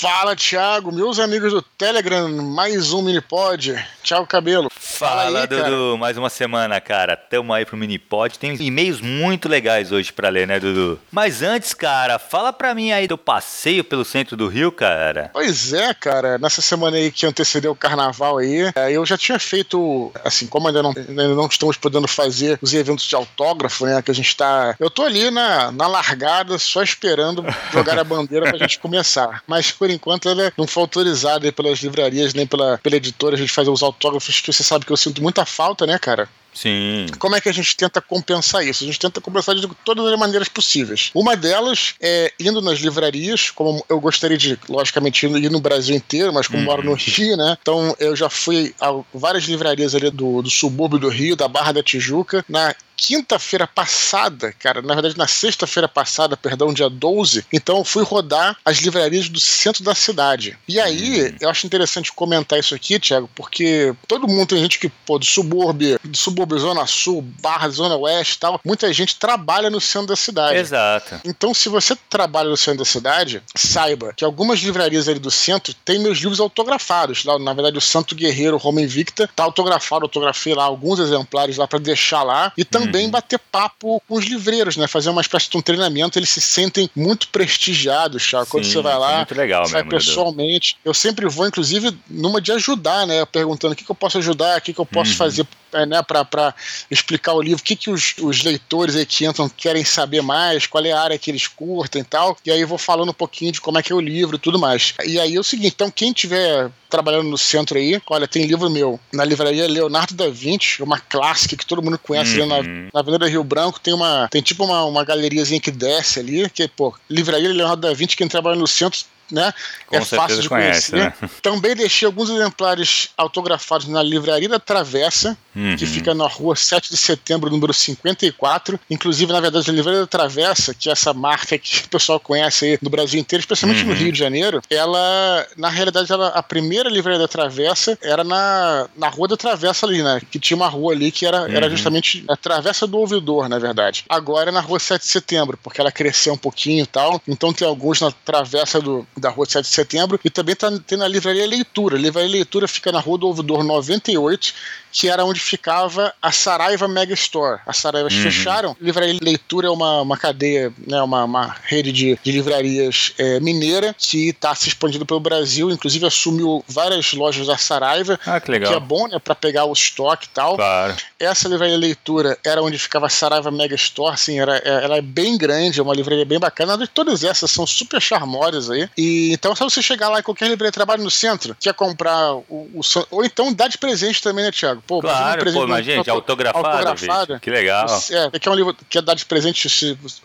Fala, Thiago, meus amigos do Telegram, mais um Minipod. Thiago Cabelo. Fala, Fala aí, Dudu, cara. mais uma semana, cara. Tamo aí pro Minipod. Tem e-mails muito legais hoje pra ler, né, Dudu? Mas antes, cara, fala pra mim aí do passeio pelo centro do Rio, cara. Pois é, cara. Nessa semana aí que antecedeu o carnaval aí, é, eu já tinha feito, assim, como ainda não, ainda não estamos podendo fazer os eventos de autógrafo, né, que a gente tá... Eu tô ali na, na largada, só esperando jogar a bandeira pra gente começar. Mas por enquanto ela não foi autorizada pelas livrarias nem pela, pela editora a gente fazer os autógrafos que você sabe que eu sinto muita falta, né, cara? Sim. Como é que a gente tenta compensar isso? A gente tenta compensar de todas as maneiras possíveis. Uma delas é indo nas livrarias, como eu gostaria de, logicamente, ir no Brasil inteiro, mas como uhum. moro no Rio, né? Então eu já fui a várias livrarias ali do, do subúrbio do Rio, da Barra da Tijuca. Na quinta-feira passada, cara, na verdade na sexta-feira passada, perdão, dia 12, então eu fui rodar as livrarias do centro da cidade. E aí, uhum. eu acho interessante comentar isso aqui, Thiago, porque todo mundo tem gente que, pô, do subúrbio, do subúrbio, Zona Sul, Barra, Zona Oeste e tal, muita gente trabalha no centro da cidade. Exato. Então, se você trabalha no centro da cidade, saiba que algumas livrarias ali do centro têm meus livros autografados. Lá, na verdade, o Santo Guerreiro Roma Invicta tá autografado, autografei lá alguns exemplares lá para deixar lá. E também também uhum. bater papo com os livreiros, né? Fazer uma espécie de um treinamento. Eles se sentem muito prestigiados, Thiago. Quando você vai lá, muito legal sai mesmo, pessoalmente. Eu sempre vou, inclusive, numa de ajudar, né? Perguntando o que, que eu posso ajudar, o que, que eu posso uhum. fazer é, né, para explicar o livro, o que, que os, os leitores aí que entram querem saber mais, qual é a área que eles curtem e tal. E aí eu vou falando um pouquinho de como é que é o livro e tudo mais. E aí é o seguinte, então quem tiver trabalhando no centro aí, olha, tem livro meu na livraria Leonardo da Vinci, uma clássica que todo mundo conhece uhum. na, na Avenida Rio Branco, tem uma tem tipo uma, uma galeriazinha que desce ali, que, pô, livraria Leonardo da Vinci, quem trabalha no centro né? Com é fácil de conhece, conhecer. Né? Também deixei alguns exemplares autografados na Livraria da Travessa, uhum. que fica na rua 7 de setembro, número 54. Inclusive, na verdade, a Livraria da Travessa, que é essa marca que o pessoal conhece aí no Brasil inteiro, especialmente uhum. no Rio de Janeiro, ela, na realidade, ela, a primeira Livraria da Travessa era na, na Rua da Travessa ali, né? Que tinha uma rua ali que era, uhum. era justamente a Travessa do Ouvidor, na verdade. Agora é na rua 7 de setembro, porque ela cresceu um pouquinho e tal. Então tem alguns na Travessa do da rua 7 de setembro, e também tá, tem na livraria Leitura. A livraria Leitura fica na rua do Ouvidor 98, que era onde ficava a Saraiva Mega Store. As Saraivas uhum. fecharam. A livraria Leitura é uma, uma cadeia, né, uma, uma rede de, de livrarias é, mineira que está se expandindo pelo Brasil, inclusive assumiu várias lojas da Saraiva, ah, que, legal. que é bom né, para pegar o estoque e tal. Claro. Essa livraria Leitura era onde ficava a Saraiva Mega Store, assim, era, é, ela é bem grande, é uma livraria bem bacana. Todas essas são super charmosas aí. E então, se você chegar lá em qualquer livraria de trabalho no centro, quer comprar o, o, Ou então dá de presente também, né, Thiago? Pô, claro, presente, pô, imagina, gente, autografado. autografado que legal. É, que é um livro que é dar de presente.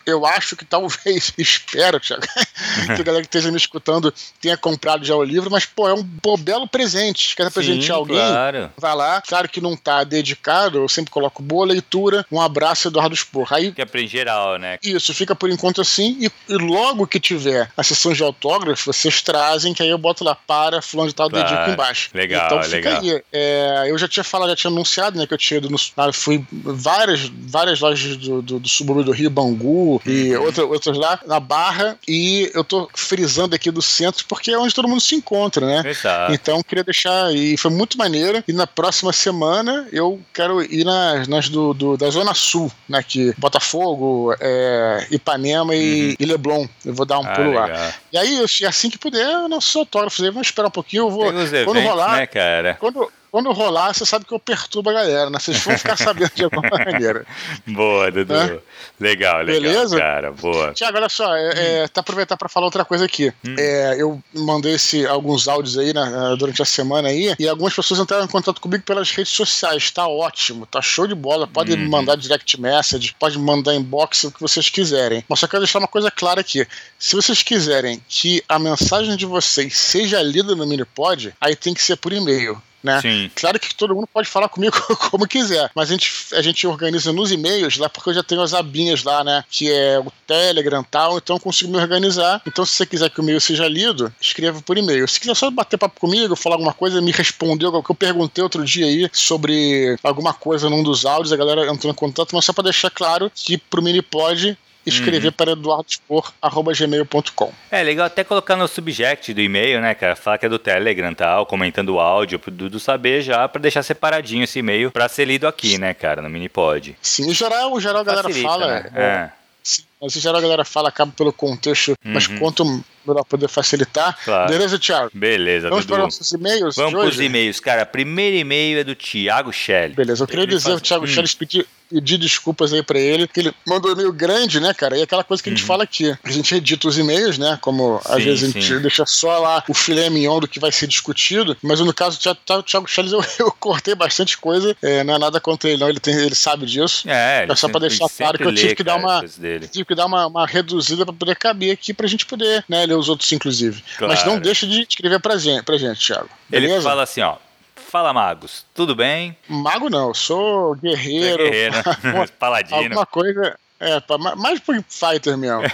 Eu acho que talvez, espero, Thiago, que a galera que esteja me escutando tenha comprado já o livro, mas, pô, é um pô, belo presente. Quer presentear alguém? Claro. Vai lá. Claro que não tá dedicado, eu sempre coloco boa leitura, um abraço, Eduardo Spor. Aí, que é pra em geral, né? Isso, fica por enquanto assim, e, e logo que tiver a sessão de autógrafo, vocês trazem, que aí eu boto lá para fulano de tal claro. dedinho aqui embaixo. Legal, então fica legal. aí. É, eu já tinha falado, já tinha anunciado, né, que eu tinha ido no. Ah, fui várias, várias lojas do, do, do subúrbio do Rio, Bangu e uhum. outra, outras lá, na Barra, e eu tô frisando aqui do centro porque é onde todo mundo se encontra, né? Exato. Então queria deixar, e foi muito maneiro, e na próxima semana eu quero ir nas, nas do, do da Zona Sul, né, que Botafogo, é, Ipanema e, uhum. e Leblon. Eu vou dar um ah, pulo legal. lá. E aí, assim que puder, nossos autógrafos aí, vamos esperar um pouquinho. Eu vou. Tem os eventos, quando rolar, né, cara? Quando, quando rolar, você sabe que eu perturbo a galera, né? Vocês vão ficar sabendo de alguma maneira. Boa, Dudu. Né? Legal, legal. Beleza? Cara, boa. Tiago, olha só, é, é, tá aproveitar para falar outra coisa aqui. Hum. É, eu mandei esse, alguns áudios aí né, durante a semana aí, e algumas pessoas entraram em contato comigo pelas redes sociais. Tá ótimo, tá show de bola. Pode hum. mandar direct message, pode mandar inbox, o que vocês quiserem. Mas só quero deixar uma coisa clara aqui. Se vocês quiserem que a mensagem de vocês seja lida no Minipod, aí tem que ser por e-mail né? Sim. Claro que todo mundo pode falar comigo como quiser, mas a gente, a gente organiza nos e-mails lá, porque eu já tenho as abinhas lá, né? Que é o Telegram e tal, então eu consigo me organizar. Então, se você quiser que o e-mail seja lido, escreva por e-mail. Se quiser só bater papo comigo, falar alguma coisa, me respondeu, o que eu perguntei outro dia aí sobre alguma coisa num dos áudios, a galera entrou em contato, mas só para deixar claro que pro Minipod escrever uhum. para eduardospor.gmail.com. É legal até colocar no subject do e-mail, né, cara? Falar que é do Telegram tal, comentando o áudio pro Dudu saber já, para deixar separadinho esse e-mail para ser lido aqui, né, cara, no Minipod. Sim, em geral, o geral a galera fala. Né? É, é. Sim, mas em geral a galera fala, acaba pelo contexto, uhum. mas quanto melhor poder facilitar. Claro. Beleza, Thiago? Beleza, Vamos Dudu. para nossos e-mails? Vamos para os e-mails, cara. Primeiro e-mail é do Thiago Shelley. Beleza, eu queria dizer, faz... o Thiago hum. Shelley pedir pedir desculpas aí para ele, que ele mandou um e-mail grande, né, cara? E aquela coisa que a gente uhum. fala aqui. A gente edita os e-mails, né? Como sim, às vezes a gente sim. deixa só lá o filé mignon do que vai ser discutido. Mas no caso do Thiago Charles, eu, eu cortei bastante coisa. É, não é nada contra ele, não. Ele, tem, ele sabe disso. É, é só para deixar claro que eu tive que dar uma. Tive que dar uma, uma reduzida para poder caber aqui pra gente poder, né, ler os outros, inclusive. Claro. Mas não deixa de escrever pra gente, pra gente Thiago. Beleza? Ele fala assim, ó. Fala, magos. Tudo bem? Mago não, sou guerreiro. É guerreiro. Paladino. Alguma coisa. É, mais pro fighter mesmo.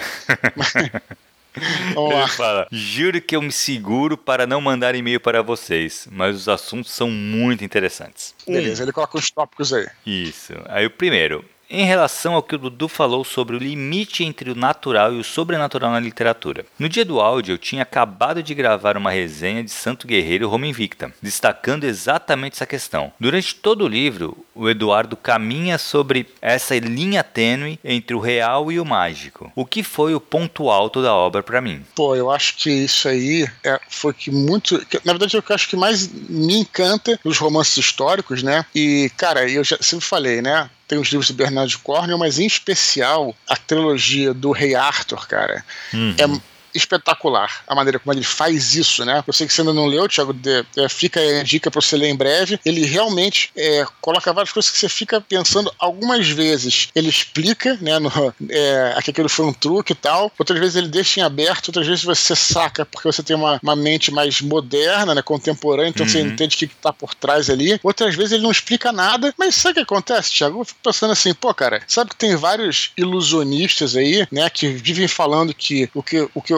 Vamos lá. Fala: Juro que eu me seguro para não mandar e-mail para vocês, mas os assuntos são muito interessantes. Beleza, um. ele coloca os tópicos aí. Isso. Aí o primeiro: em relação ao que o Dudu falou sobre o limite entre o natural e o sobrenatural na literatura. No dia do áudio, eu tinha acabado de gravar uma resenha de Santo Guerreiro Roma Invicta, destacando exatamente essa questão. Durante todo o livro, o Eduardo caminha sobre essa linha tênue entre o real e o mágico. O que foi o ponto alto da obra para mim? Pô, eu acho que isso aí é, foi que muito. Na verdade, eu acho que mais me encanta nos romances históricos, né? E, cara, eu já sempre falei, né? Tem os livros do Bernard Cornwell, mas em especial a trilogia do Rei Arthur, cara, uhum. é espetacular a maneira como ele faz isso, né? Eu sei que você ainda não leu, Thiago, de, de, fica a dica para você ler em breve. Ele realmente é, coloca várias coisas que você fica pensando algumas vezes. Ele explica, né, no, é, que aquilo foi um truque e tal. Outras vezes ele deixa em aberto, outras vezes você saca porque você tem uma, uma mente mais moderna, né, contemporânea, então uhum. você entende o que está por trás ali. Outras vezes ele não explica nada, mas sabe o que acontece, Thiago? Eu fico pensando assim, pô, cara, sabe que tem vários ilusionistas aí, né, que vivem falando que o que, o que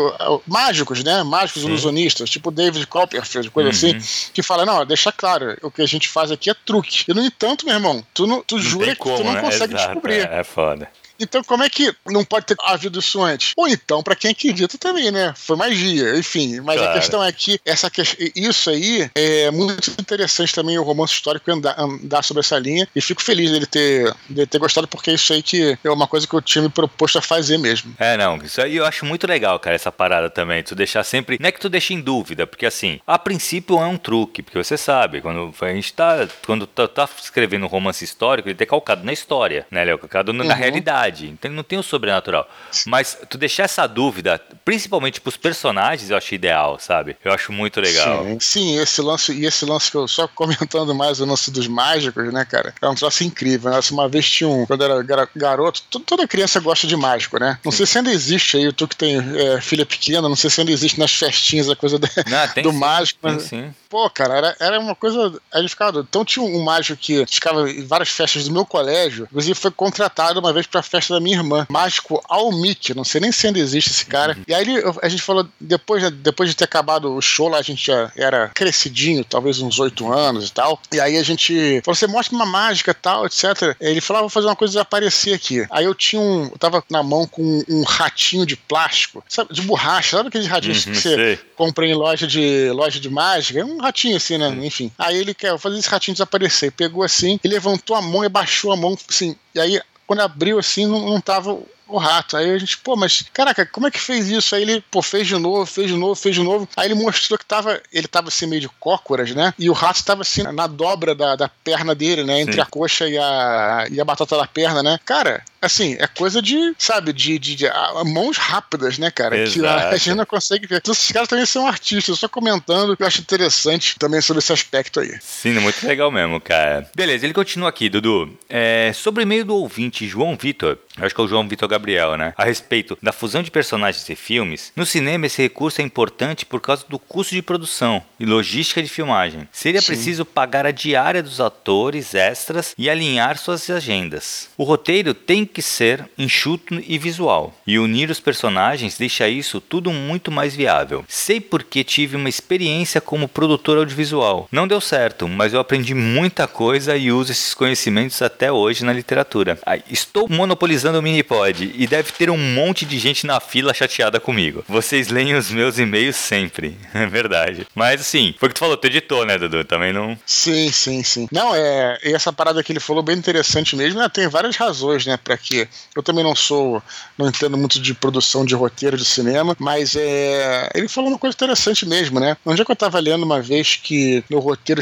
mágicos, né? Mágicos Sim. ilusionistas, tipo David Copperfield, coisa uhum. assim, que fala, não, deixa claro, o que a gente faz aqui é truque. E no entanto, meu irmão, tu, não, tu não jura como, que tu não né? consegue Exato, descobrir. É, é foda. Então, como é que não pode ter havido isso antes? Ou então, para quem acredita também, né? Foi magia, enfim. Mas claro. a questão é que essa, isso aí é muito interessante também o romance histórico andar, andar sobre essa linha. E fico feliz dele ter, dele ter gostado, porque isso aí que é uma coisa que eu tinha me proposto a fazer mesmo. É, não. Isso aí eu acho muito legal, cara, essa parada também. Tu deixar sempre. Não é que tu deixe em dúvida, porque assim, a princípio é um truque, porque você sabe, quando a gente tá. Quando tá, tá escrevendo um romance histórico, ele tem calcado na história, né, Léo? Calcado na uhum. realidade verdade, então não tem o sobrenatural. Mas tu deixar essa dúvida, principalmente pros personagens, eu acho ideal, sabe? Eu acho muito legal. Sim, sim esse lance, e esse lance que eu só comentando mais o lance dos mágicos, né, cara? É um troço incrível. Né? Uma vez tinha um, quando eu era garoto, toda criança gosta de mágico, né? Não sim. sei se ainda existe aí, tu que tem é, filha pequena, não sei se ainda existe nas festinhas a coisa não, do sim, mágico. Mas, sim. Pô, cara, era, era uma coisa. A gente ficava. Então tinha um mágico que ficava em várias festas do meu colégio, inclusive foi contratado uma vez pra festa da minha irmã, mágico Almik, não sei nem se ainda existe esse cara. Uhum. E aí ele, a gente falou, depois, depois de ter acabado o show lá, a gente já era crescidinho, talvez uns oito anos e tal. E aí a gente falou: você mostra uma mágica e tal, etc. Ele falou: ah, vou fazer uma coisa desaparecer aqui. Aí eu tinha um. Eu tava na mão com um ratinho de plástico, sabe, de borracha, sabe aqueles ratinhos uhum, que você sei. compra em loja de, loja de mágica? Um ratinho assim, né? Uhum. Enfim. Aí ele quer fazer esse ratinho desaparecer. Pegou assim, e levantou a mão e baixou a mão, assim. E aí quando abriu assim, não, não tava o rato. Aí a gente, pô, mas caraca, como é que fez isso? Aí ele, pô, fez de novo, fez de novo, fez de novo. Aí ele mostrou que tava, ele tava assim meio de cócoras, né? E o rato tava assim na dobra da, da perna dele, né? Entre Sim. a coxa e a, e a batata da perna, né? Cara, assim, é coisa de, sabe, de, de, de a, mãos rápidas, né, cara? Exato. Que a, a gente não consegue ver. Então, esses caras também são artistas, só comentando que eu acho interessante também sobre esse aspecto aí. Sim, muito legal mesmo, cara. Beleza, ele continua aqui, Dudu. É, sobre e-mail do ouvinte João Vitor, acho que é o João Vitor Gabriel, né? A respeito da fusão de personagens e filmes, no cinema esse recurso é importante por causa do custo de produção e logística de filmagem. Seria Sim. preciso pagar a diária dos atores extras e alinhar suas agendas. O roteiro tem que ser enxuto e visual, e unir os personagens deixa isso tudo muito mais viável. Sei porque tive uma experiência como produtor audiovisual. Não deu certo, mas eu aprendi muita coisa e uso esses conhecimentos até hoje na literatura. Estou monopolizando o Minipod e deve ter um monte de gente na fila chateada comigo. Vocês leem os meus e-mails sempre, é verdade. Mas assim, foi o que tu falou, tu editou, né, Dudu? Também não. Sim, sim, sim. Não, é. E essa parada que ele falou bem interessante mesmo, né? Tem várias razões, né, para que. Eu também não sou. Não entendo muito de produção de roteiro de cinema, mas é. Ele falou uma coisa interessante mesmo, né? Onde é que eu tava lendo uma vez que no roteiro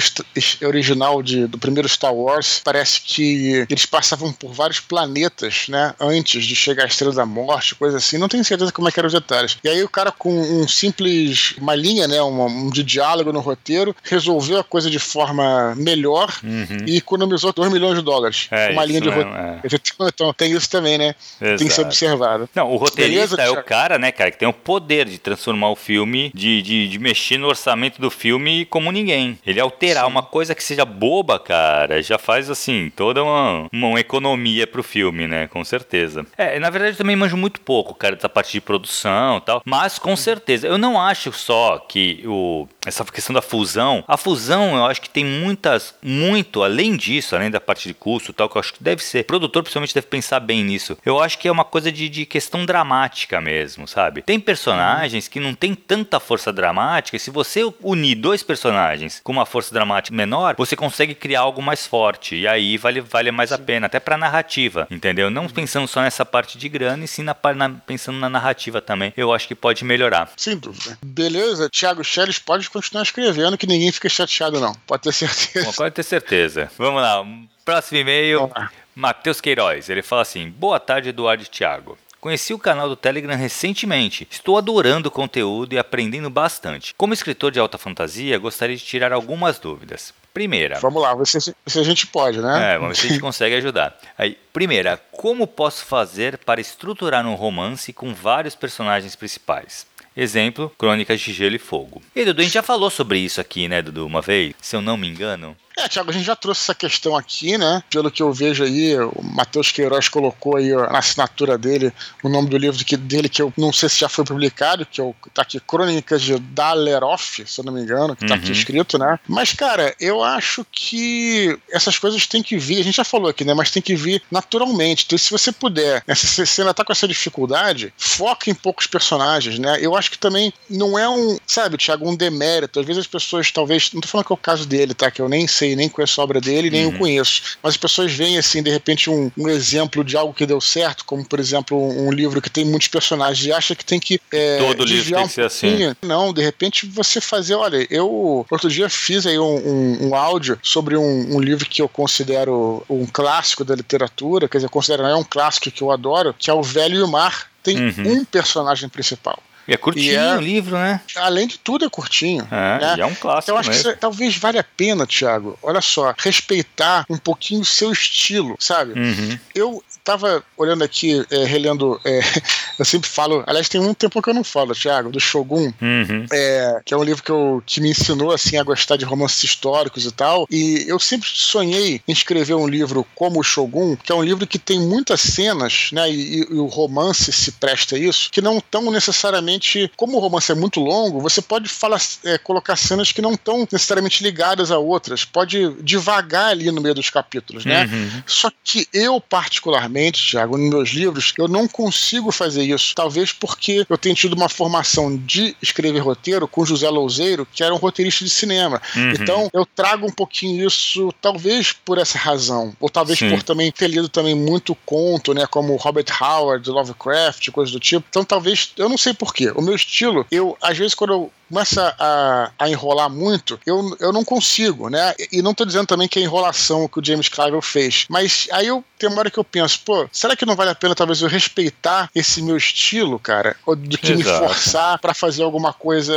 original de, do primeiro Star Wars, parece que eles passavam por vários planetas, né? Antes de chegar à Estrela da Morte, coisa assim. Não tenho certeza como é que eram os detalhes. E aí o cara com um simples. uma linha, né? Uma, um de diálogo no roteiro, resolveu a coisa de forma melhor uhum. e economizou 2 milhões de dólares. É, uma linha de roteiro. É. Então tem isso também, né? Exato. Tem que ser observado. Não, o roteirista Beleza, é o cara, né, cara, que tem o poder de transformar o filme, de, de, de mexer no orçamento do filme como ninguém. Ele alterar Sim. uma coisa que seja boba, cara, já faz assim, toda uma, uma economia pro filme, né? Com certeza. É, na verdade eu também manjo muito pouco, cara, dessa parte de produção e tal. Mas com certeza, eu não acho só que o, essa questão da fusão. A fusão, eu acho que tem muitas, muito além disso, além da parte de custo e tal, que eu acho que deve ser. O produtor principalmente deve pensar bem nisso. Eu acho que é uma coisa de, de questão dramática mesmo, sabe? Tem personagens que não tem tanta força dramática. E se você unir dois personagens com uma força dramática menor, você consegue criar algo mais forte. E aí vale, vale mais a pena, até pra narrativa, entendeu? Não pensando só nessa parte de grana, e sim na, na, pensando na narrativa também. Eu acho que pode melhorar. Sem dúvida. Beleza, Thiago Schelles pode continuar escrevendo que ninguém fica chateado, não. Pode ter certeza. Bom, pode ter certeza. Vamos lá. Próximo e-mail. Matheus Queiroz. Ele fala assim: Boa tarde, Eduardo e Thiago. Conheci o canal do Telegram recentemente. Estou adorando o conteúdo e aprendendo bastante. Como escritor de alta fantasia, gostaria de tirar algumas dúvidas. Primeira. Vamos lá, ver se, a gente pode, né? É, vamos ver se a gente consegue ajudar. Aí, primeira, como posso fazer para estruturar um romance com vários personagens principais? Exemplo, Crônicas de Gelo e Fogo. E Dudu, a gente já falou sobre isso aqui, né, Dudu, uma vez, se eu não me engano. É, Tiago, a gente já trouxe essa questão aqui, né? Pelo que eu vejo aí, o Matheus Queiroz colocou aí na assinatura dele o nome do livro que, dele, que eu não sei se já foi publicado, que é tá aqui, Crônicas de Daleroff, se eu não me engano, que tá uhum. aqui escrito, né? Mas, cara, eu acho que essas coisas têm que vir, a gente já falou aqui, né? Mas tem que vir naturalmente. Então, se você puder, né, se você ainda tá com essa dificuldade, foca em poucos personagens, né? Eu acho que também não é um, sabe, Tiago, um demérito. Às vezes as pessoas talvez, não tô falando que é o caso dele, tá? Que eu nem sei, nem conheço a obra dele, nem uhum. o conheço. Mas as pessoas veem, assim, de repente, um, um, exemplo de algo que deu certo, como, por exemplo, um, um livro que tem muitos personagens e acha que tem que. É, Todo livro tem que ser assim. Não, de repente você fazer, olha, eu outro dia fiz aí um, um áudio sobre um, livro que eu considero um clássico da literatura, quer dizer, considero é um clássico que eu adoro, que é O Velho e o Mar. Tem uhum. um personagem principal. E é curtinho é, o livro, né? Além de tudo, é curtinho. É, né? é um clássico. Então, eu acho mesmo. que talvez valha a pena, Thiago, olha só, respeitar um pouquinho o seu estilo, sabe? Uhum. Eu tava olhando aqui, é, relendo. É, eu sempre falo. Aliás, tem um tempo que eu não falo, Thiago, do Shogun, uhum. é, que é um livro que, eu, que me ensinou assim, a gostar de romances históricos e tal. E eu sempre sonhei em escrever um livro como o Shogun, que é um livro que tem muitas cenas, né? E, e o romance se presta a isso, que não estão necessariamente. Como o romance é muito longo, você pode falar, é, colocar cenas que não estão necessariamente ligadas a outras. Pode devagar ali no meio dos capítulos, né? Uhum. Só que eu, particularmente, particularmente, Tiago, nos meus livros, eu não consigo fazer isso. Talvez porque eu tenho tido uma formação de escrever roteiro com José Louzeiro, que era um roteirista de cinema. Uhum. Então, eu trago um pouquinho isso, talvez por essa razão. Ou talvez Sim. por também ter lido também muito conto, né? Como Robert Howard, Lovecraft, coisas do tipo. Então, talvez, eu não sei porquê. O meu estilo, eu, às vezes, quando eu começa a, a enrolar muito, eu, eu não consigo, né? E não tô dizendo também que é enrolação que o James Clavell fez, mas aí eu tem uma hora que eu penso, pô, será que não vale a pena talvez eu respeitar esse meu estilo, cara? Ou de que Exato. me forçar para fazer alguma coisa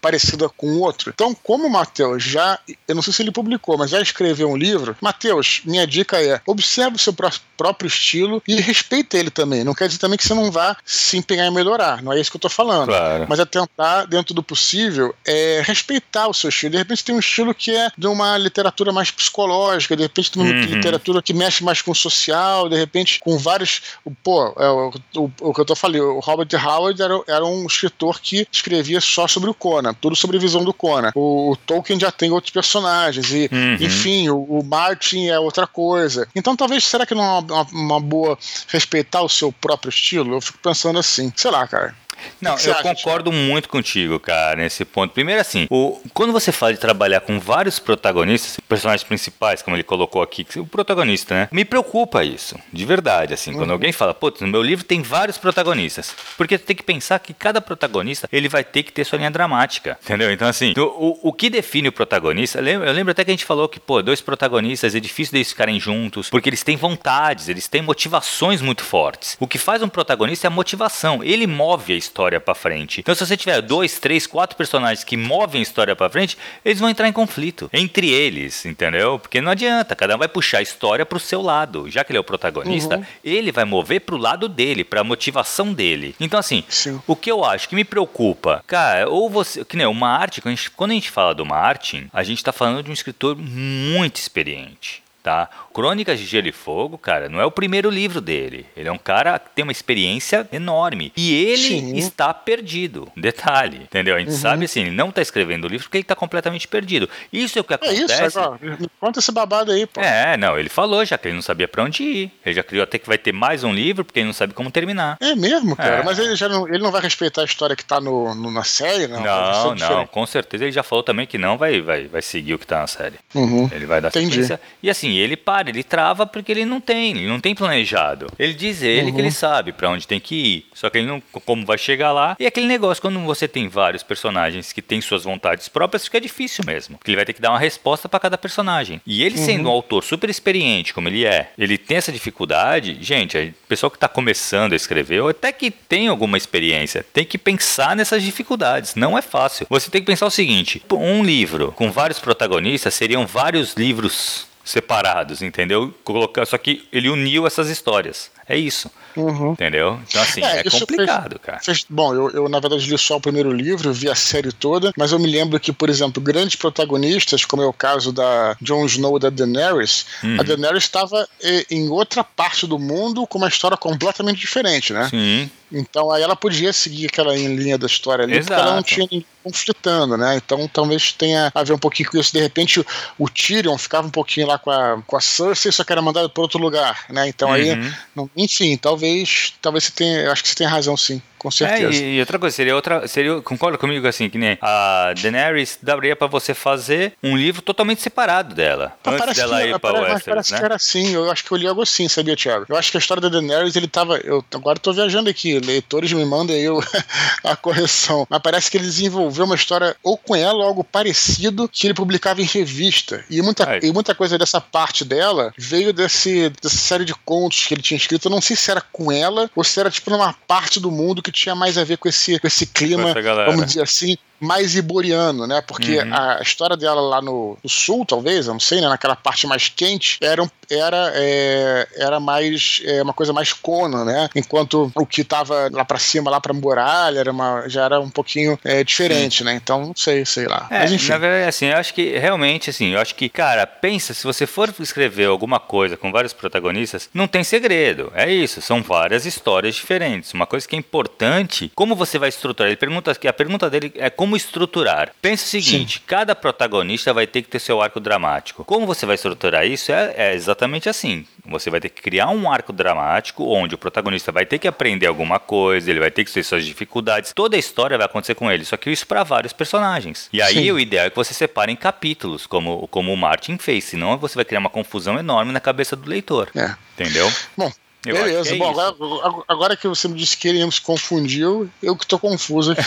parecida com outro? Então, como o Matheus já, eu não sei se ele publicou, mas já escreveu um livro, Matheus, minha dica é, observe o seu próprio estilo e respeita ele também. Não quer dizer também que você não vá se empenhar em melhorar, não é isso que eu tô falando. Claro. Mas é tentar, dentro do possível, possível, é respeitar o seu estilo. De repente tem um estilo que é de uma literatura mais psicológica, de repente tem uma uhum. literatura que mexe mais com o social, de repente com vários. Pô, é, o, o, o, que eu tô falando, o Robert Howard era, era um escritor que escrevia só sobre o Conan, tudo sobre a visão do Conan. O, o Tolkien já tem outros personagens, e, uhum. enfim, o, Martin é outra coisa. Então talvez, será que não é uma, uma boa respeitar o seu próprio estilo? Eu fico pensando assim, sei lá, cara. Não, eu concordo muito contigo, cara, nesse ponto. Primeiro, assim, o, quando você fala de trabalhar com vários protagonistas, personagens principais, como ele colocou aqui, o protagonista, né? Me preocupa isso, de verdade, assim. Uhum. Quando alguém fala, putz, no meu livro tem vários protagonistas. Porque tu tem que pensar que cada protagonista, ele vai ter que ter sua linha dramática, entendeu? Então, assim, o, o, o que define o protagonista, eu lembro, eu lembro até que a gente falou que, pô, dois protagonistas, é difícil deles ficarem juntos, porque eles têm vontades, eles têm motivações muito fortes. O que faz um protagonista é a motivação. Ele move a história para frente. Então, se você tiver dois, três, quatro personagens que movem a história para frente, eles vão entrar em conflito entre eles, entendeu? Porque não adianta, cada um vai puxar a história para o seu lado. Já que ele é o protagonista, uhum. ele vai mover para o lado dele, para a motivação dele. Então, assim, Sim. o que eu acho que me preocupa, cara, ou você, que nem uma arte, quando a gente, quando a gente fala de uma arte, a gente está falando de um escritor muito experiente tá? Crônicas de Gelo e Fogo, cara, não é o primeiro livro dele. Ele é um cara que tem uma experiência enorme. E ele Sim. está perdido. Detalhe, entendeu? A gente uhum. sabe assim, ele não está escrevendo o livro porque ele está completamente perdido. Isso é o que acontece. É isso, agora. Conta esse babado aí, pô. É, não, ele falou já que ele não sabia para onde ir. Ele já criou até que vai ter mais um livro porque ele não sabe como terminar. É mesmo, cara. É. Mas ele já não, ele não vai respeitar a história que está no, no, na série, não? Não, não, com certeza ele já falou também que não vai, vai, vai seguir o que está na série. Uhum. Ele vai dar Entendi. sequência. E assim, ele para, ele trava porque ele não tem, ele não tem planejado. Ele diz ele uhum. que ele sabe para onde tem que ir, só que ele não como vai chegar lá. E aquele negócio quando você tem vários personagens que têm suas vontades próprias, fica difícil mesmo, porque ele vai ter que dar uma resposta para cada personagem. E ele uhum. sendo um autor super experiente como ele é, ele tem essa dificuldade, gente, o pessoal que está começando a escrever, ou até que tem alguma experiência, tem que pensar nessas dificuldades. Não é fácil. Você tem que pensar o seguinte: um livro com vários protagonistas seriam vários livros separados, entendeu? Colocar, só que ele uniu essas histórias. É isso. Uhum. Entendeu? Então, assim, é, é complicado, fez, cara. Fez, bom, eu, eu, na verdade, li só o primeiro livro, vi a série toda, mas eu me lembro que, por exemplo, grandes protagonistas, como é o caso da Jon Snow da Daenerys, uhum. a Daenerys estava em outra parte do mundo com uma história completamente diferente, né? Sim. Então aí ela podia seguir aquela linha da história ali, Exato. porque ela não tinha ninguém conflitando, né? Então talvez tenha a ver um pouquinho com isso. De repente o, o Tyrion ficava um pouquinho lá com a, com a Cersei, só que era mandado para outro lugar, né? Então uhum. aí, não, enfim, talvez, talvez você tenha, acho que você tem razão sim com certeza. É, e, outra coisa, seria outra. Seria, concorda comigo assim, que nem a Daenerys daria para você fazer um livro totalmente separado dela. Ah, antes dela que, ir pra Westeros, parece né? que era assim, eu acho que eu li algo assim, sabia, Thiago? Eu acho que a história da Daenerys, ele tava. Eu agora tô viajando aqui, leitores me mandem aí a correção. Mas parece que ele desenvolveu uma história ou com ela ou algo parecido que ele publicava em revista. E muita, e muita coisa dessa parte dela veio desse, dessa série de contos que ele tinha escrito. Eu não sei se era com ela ou se era tipo numa parte do mundo que tinha mais a ver com esse, com esse clima, vamos dizer assim, mais iboriano, né? Porque uhum. a história dela lá no, no, sul, talvez, eu não sei, né? Naquela parte mais quente, era, era, é, era mais é, uma coisa mais cona, né? Enquanto o que tava lá para cima, lá pra muralha, era uma, já era um pouquinho é, diferente, Sim. né? Então, não sei, sei lá. É, Mas enfim. Na verdade, assim, eu acho que realmente, assim, eu acho que, cara, pensa, se você for escrever alguma coisa com vários protagonistas, não tem segredo. É isso, são várias histórias diferentes. Uma coisa que é importante, como você vai estruturar? Ele pergunta, a pergunta dele é como como estruturar. Pensa o seguinte: Sim. cada protagonista vai ter que ter seu arco dramático. Como você vai estruturar isso? É, é, exatamente assim. Você vai ter que criar um arco dramático onde o protagonista vai ter que aprender alguma coisa, ele vai ter que ter suas dificuldades. Toda a história vai acontecer com ele, só que isso para vários personagens. E aí Sim. o ideal é que você separe em capítulos, como, como o Martin fez, senão você vai criar uma confusão enorme na cabeça do leitor. É. Entendeu? Bom, eu Beleza, é bom, agora, agora, que você me disse que ele se confundiu, eu que tô confuso aqui.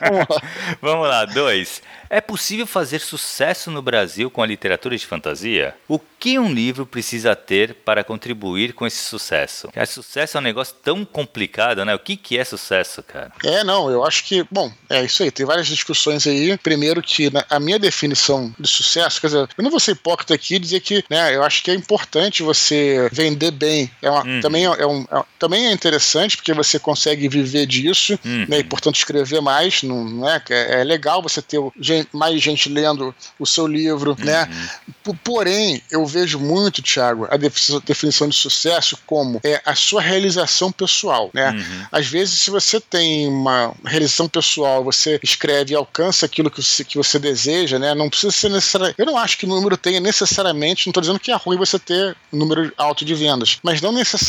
Vamos lá. Vamos lá, dois. É possível fazer sucesso no Brasil com a literatura de fantasia? O que um livro precisa ter para contribuir com esse sucesso? Porque sucesso é um negócio tão complicado, né? O que, que é sucesso, cara? É, não, eu acho que, bom, é isso aí, tem várias discussões aí. Primeiro que né, a minha definição de sucesso, quer dizer, eu não vou ser hipócrita aqui e dizer que, né, eu acho que é importante você vender bem, é uma Uhum. Também, é, um, é, também é interessante porque você consegue viver disso, uhum. né? E, portanto, escrever mais. Não, não é? é, é legal você ter mais gente lendo o seu livro, né? uhum. né? Porém, eu vejo muito, Thiago, a definição de sucesso como é a sua realização pessoal, né? Uhum. Às vezes, se você tem uma realização pessoal, você escreve e alcança aquilo que você, que você deseja, né? Não precisa ser necessariamente. Eu não acho que o número tenha necessariamente, não estou dizendo que é ruim você ter número alto de vendas, mas não necessariamente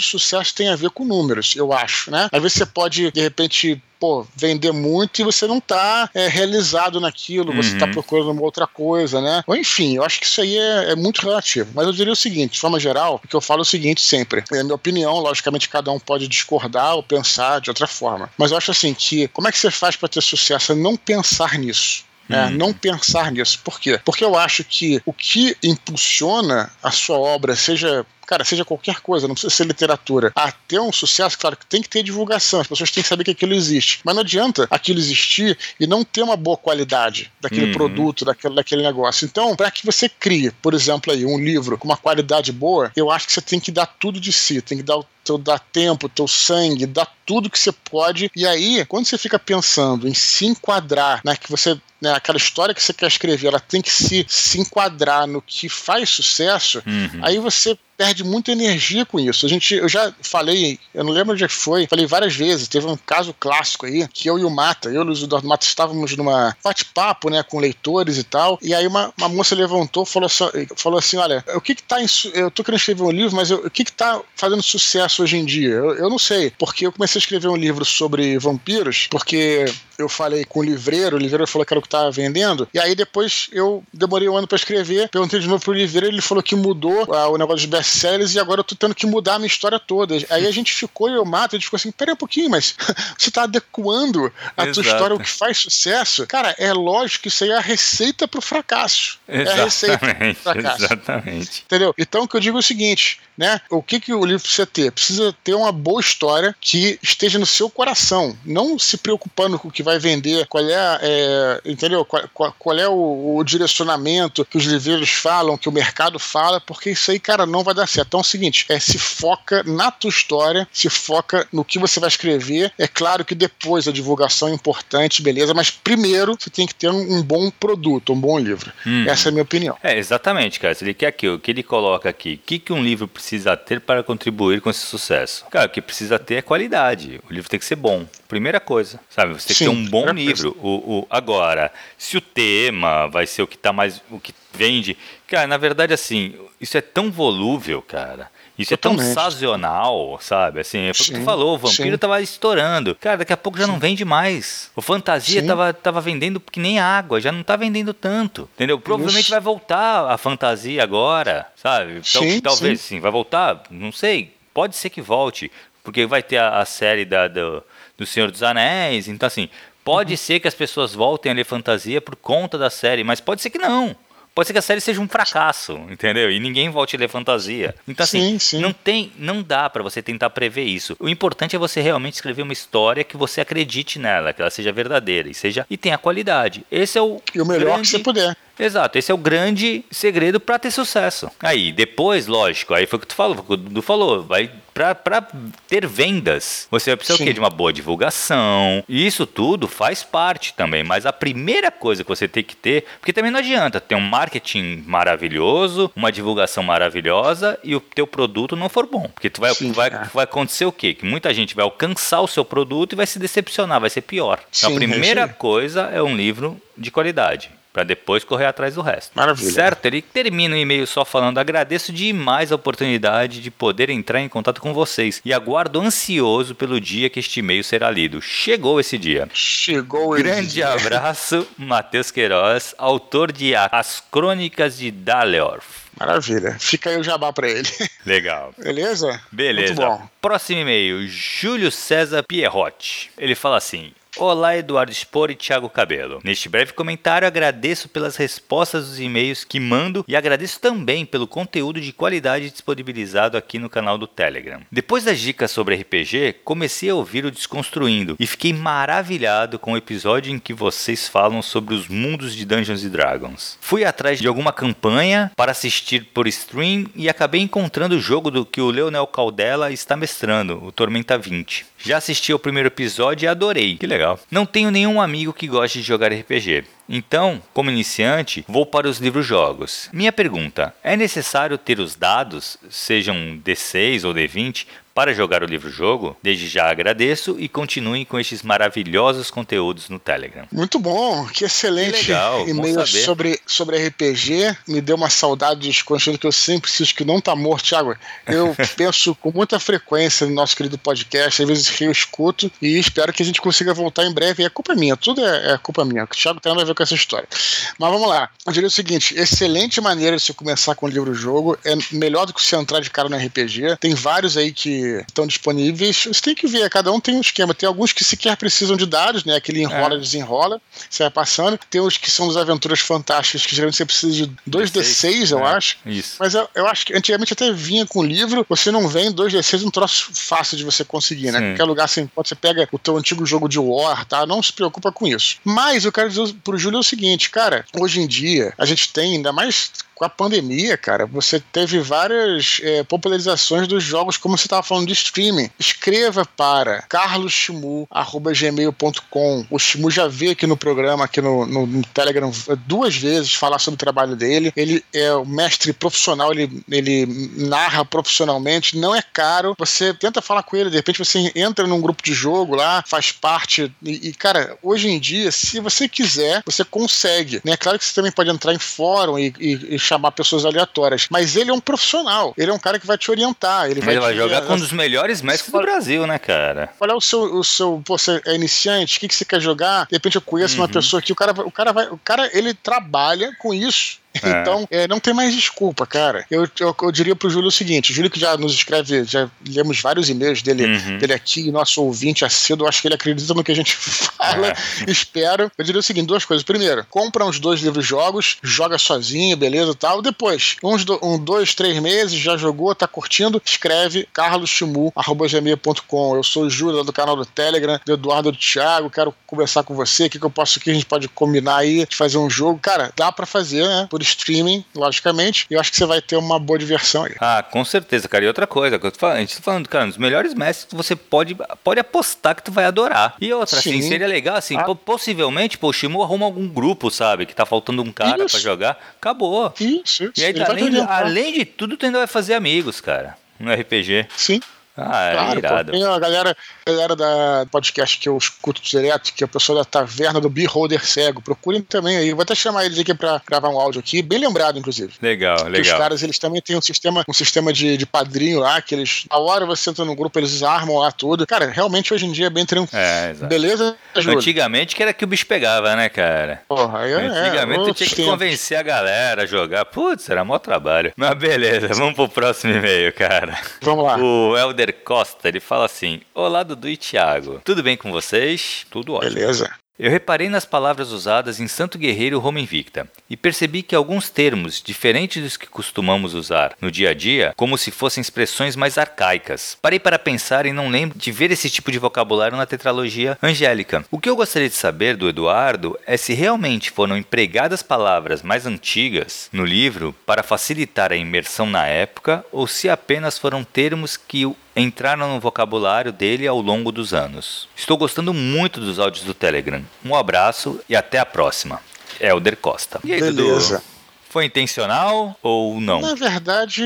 o sucesso tem a ver com números, eu acho, né? Às vezes você pode, de repente, pô, vender muito e você não tá é, realizado naquilo, uhum. você tá uhum. procurando uma outra coisa, né? Ou enfim, eu acho que isso aí é, é, muito relativo. Mas eu diria o seguinte, de forma geral, o que eu falo é o seguinte sempre, é a minha opinião, logicamente cada um pode discordar ou pensar de outra forma. Mas eu acho assim que, como é que você faz para ter sucesso? É não pensar nisso. É, uhum. Não pensar nisso. Por quê? Porque eu acho que o que impulsiona a sua obra, seja cara, seja qualquer coisa, não precisa ser literatura, a ter um sucesso, claro que tem que ter divulgação, as pessoas têm que saber que aquilo existe. Mas não adianta aquilo existir e não ter uma boa qualidade daquele uhum. produto, daquele, daquele negócio. Então, para que você crie, por exemplo, aí, um livro com uma qualidade boa, eu acho que você tem que dar tudo de si, tem que dar o teu dar tempo, teu sangue, dar tudo que você pode. E aí, quando você fica pensando em se enquadrar, né, que você né, aquela história que você quer escrever, ela tem que se, se enquadrar no que faz sucesso, uhum. aí você perde muita energia com isso. A gente, eu já falei, eu não lembro onde é foi, falei várias vezes, teve um caso clássico aí, que eu e o Mata, eu e o Eduardo Mata estávamos numa bate-papo, né, com leitores e tal, e aí uma, uma moça levantou falou assim, falou assim, olha, o que que tá em, eu tô querendo escrever um livro, mas eu, o que que tá fazendo sucesso hoje em dia? Eu, eu não sei, porque eu comecei a escrever um livro sobre vampiros, porque eu falei com o livreiro, o livreiro falou que era o que estava vendendo, e aí depois eu demorei um ano para escrever, perguntei de novo pro livreiro, ele falou que mudou ah, o negócio dos best-sellers e agora eu tô tendo que mudar a minha história toda. Aí a gente ficou, eu mato, a gente ficou assim, peraí um pouquinho, mas você tá adequando a Exato. tua história, o que faz sucesso? Cara, é lógico que isso aí é a receita pro fracasso. Exatamente, é a receita pro fracasso. Exatamente. Entendeu? Então o que eu digo é o seguinte, né? O que, que o livro precisa ter? Precisa ter uma boa história que esteja no seu coração, não se preocupando com o que vai vender, qual é, é entendeu? Qual, qual, qual é o, o, direcionamento que os livreiros falam, que o mercado fala, porque isso aí, cara, não vai dar certo. Então é o seguinte, é se foca na tua história, se foca no que você vai escrever. É claro que depois a divulgação é importante, beleza, mas primeiro você tem que ter um, um bom produto, um bom livro. Hum. Essa é a minha opinião. É, exatamente, cara. Ele quer aqui, o que ele coloca aqui, o que, que um livro precisa ter para contribuir com esse sucesso? Cara, o que precisa ter é qualidade. O livro tem que ser bom. Primeira coisa, sabe? Você tem Sim, que ter um bom livro. O, o, agora, se o tema vai ser o que tá mais. o que vende. Cara, na verdade, assim, isso é tão volúvel, cara. Isso Totalmente. é tão sazonal, sabe? Assim, foi o que tu falou, o vampiro sim. tava estourando. Cara, daqui a pouco já sim. não vende mais. O fantasia tava, tava vendendo que nem água, já não tá vendendo tanto. Entendeu? Provavelmente vai voltar a fantasia agora, sabe? Então, talvez sim. vai voltar, não sei. Pode ser que volte, porque vai ter a, a série da, do, do Senhor dos Anéis, então assim, pode uhum. ser que as pessoas voltem a ler fantasia por conta da série, mas pode ser que não. Pode ser que a série seja um fracasso, entendeu? E ninguém volte a ler fantasia. Então, assim, sim, sim. não tem, não dá para você tentar prever isso. O importante é você realmente escrever uma história que você acredite nela, que ela seja verdadeira e seja e tenha qualidade. Esse é o E o melhor grande... que você puder. Exato, esse é o grande segredo para ter sucesso. Aí, depois, lógico, aí foi o que tu falou, o que o Dudu falou, vai para ter vendas, você vai precisar Sim. o quê? De uma boa divulgação. E isso tudo faz parte também, mas a primeira coisa que você tem que ter, porque também não adianta ter um marketing maravilhoso, uma divulgação maravilhosa e o teu produto não for bom, porque tu vai, Sim, vai, é. vai acontecer o quê? Que muita gente vai alcançar o seu produto e vai se decepcionar, vai ser pior. Sim, então, a primeira é coisa é um livro de qualidade para depois correr atrás do resto. Maravilha. Certo? Ele termina o e-mail só falando: agradeço demais a oportunidade de poder entrar em contato com vocês e aguardo ansioso pelo dia que este e-mail será lido. Chegou esse dia. Chegou esse Grande dia. abraço, Matheus Queiroz, autor de As Crônicas de Daleorf. Maravilha. Fica aí o jabá para ele. Legal. Beleza? Beleza. Muito bom. Próximo e-mail, Júlio César Pierrotti. Ele fala assim: Olá, Eduardo Spor e Thiago Cabelo. Neste breve comentário, agradeço pelas respostas dos e-mails que mando e agradeço também pelo conteúdo de qualidade disponibilizado aqui no canal do Telegram. Depois das dicas sobre RPG, comecei a ouvir o Desconstruindo e fiquei maravilhado com o episódio em que vocês falam sobre os mundos de Dungeons Dragons. Fui atrás de alguma campanha para assistir por stream e acabei encontrando o jogo do que o Leonel Caldela está mestrando, o Tormenta 20. Já assisti ao primeiro episódio e adorei. Que legal legal. Não tenho nenhum amigo que goste de jogar RPG. Então, como iniciante, vou para os livros-jogos. Minha pergunta: é necessário ter os dados, sejam D6 ou D20, para jogar o livro-jogo, desde já agradeço e continuem com estes maravilhosos conteúdos no Telegram. Muito bom, que excelente e-mail sobre, sobre RPG. Me deu uma saudade desconhecida que eu sempre preciso que não tá morto, Thiago. Eu penso com muita frequência no nosso querido podcast, às vezes eu escuto e espero que a gente consiga voltar em breve. E é culpa minha, tudo é, é culpa minha. O Thiago tem nada a ver com essa história. Mas vamos lá. Eu diria o seguinte: excelente maneira de você começar com o livro-jogo. É melhor do que você entrar de cara no RPG. Tem vários aí que estão disponíveis. Você tem que ver, cada um tem um esquema. Tem alguns que sequer precisam de dados, né? Aquele enrola, é. desenrola, você vai passando. Tem os que são das aventuras fantásticas, que geralmente você precisa de 2D6, eu é. acho. Isso. Mas eu, eu, acho que antigamente até vinha com livro, você não vem 2D6, um troço fácil de você conseguir, né? Sim. Qualquer lugar assim, pode, você pega o teu antigo jogo de War, tá? Não se preocupa com isso. Mas eu quero dizer pro Júlio o seguinte, cara, hoje em dia a gente tem, ainda mais com a pandemia, cara, você teve várias é, popularizações dos jogos, como você estava falando de streaming. Escreva para carloschimu.gmail.com. O Chimu já veio aqui no programa, aqui no, no, no, Telegram, duas vezes falar sobre o trabalho dele. Ele é o mestre profissional, ele, ele narra profissionalmente, não é caro. Você tenta falar com ele, de repente você entra num grupo de jogo lá, faz parte. E, e cara, hoje em dia, se você quiser, você consegue. Né? Claro que você também pode entrar em fórum e, e, e chamar pessoas aleatórias. Mas ele é um profissional. Ele é um cara que vai te orientar. Ele vai, ele vai jogar com um dos melhores mestres do Brasil, né, cara? Qual é o seu. O seu pô, você é iniciante? O que, que você quer jogar? De repente eu conheço uhum. uma pessoa que o cara, o cara vai. O cara, ele trabalha com isso é. Então, é, não tem mais desculpa, cara. Eu, eu, eu diria pro Júlio o seguinte: o Júlio que já nos escreve, já lemos vários e-mails dele, uhum. dele aqui, nosso ouvinte assíduo, acho que ele acredita no que a gente fala, é. espero. Eu diria o seguinte: duas coisas. Primeiro, compra uns dois livros jogos, joga sozinho, beleza e tal. Depois, uns do, um, dois, três meses, já jogou, tá curtindo, escreve carloschimu.gmail.com. Eu sou o Júlio do canal do Telegram, do Eduardo do Thiago, quero conversar com você, o que, que eu posso aqui, a gente pode combinar aí, de fazer um jogo. Cara, dá para fazer, né? Por streaming, logicamente, e eu acho que você vai ter uma boa diversão aí. Ah, com certeza, cara. E outra coisa, a gente tá falando, cara, os melhores mestres você pode, pode apostar que tu vai adorar. E outra, assim, Sim. assim, seria legal, assim, ah. possivelmente, pô, o Shimu arruma algum grupo, sabe, que tá faltando um cara para jogar. Acabou. Isso, isso. E aí, além de, além de tudo, tu ainda vai fazer amigos, cara, no RPG. Sim. Ah, é claro, irado. Pô, tem a galera, a galera da podcast que eu escuto direto, que é a pessoa da Taverna do Beholder Cego. Procurem também aí. Vou até chamar eles aqui pra gravar um áudio aqui, bem lembrado, inclusive. Legal, Porque legal. os caras, eles também têm um sistema, um sistema de, de padrinho lá, que eles, na hora você entra no grupo, eles armam lá tudo. Cara, realmente hoje em dia é bem tranquilo. É, exato. Beleza? Antigamente que era que o bicho pegava, né, cara? Porra, aí é, Antigamente é, tu tinha que convencer a galera a jogar. Putz, era mó trabalho. Mas beleza, vamos pro próximo e-mail, cara. Vamos lá. O Costa, ele fala assim: Olá, Dudu e Thiago. Tudo bem com vocês? Tudo ótimo. Beleza. Eu reparei nas palavras usadas em Santo Guerreiro Roma Invicta e percebi que alguns termos, diferentes dos que costumamos usar no dia a dia, como se fossem expressões mais arcaicas. Parei para pensar e não lembro de ver esse tipo de vocabulário na tetralogia angélica. O que eu gostaria de saber do Eduardo é se realmente foram empregadas palavras mais antigas no livro para facilitar a imersão na época ou se apenas foram termos que entraram no vocabulário dele ao longo dos anos. Estou gostando muito dos áudios do Telegram. Um abraço e até a próxima. Elder Costa. E aí, Beleza. Dudu? Foi intencional ou não? Na verdade,